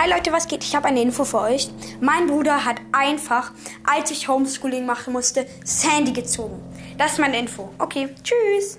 Hi Leute, was geht? Ich habe eine Info für euch. Mein Bruder hat einfach, als ich Homeschooling machen musste, Sandy gezogen. Das ist meine Info. Okay, tschüss.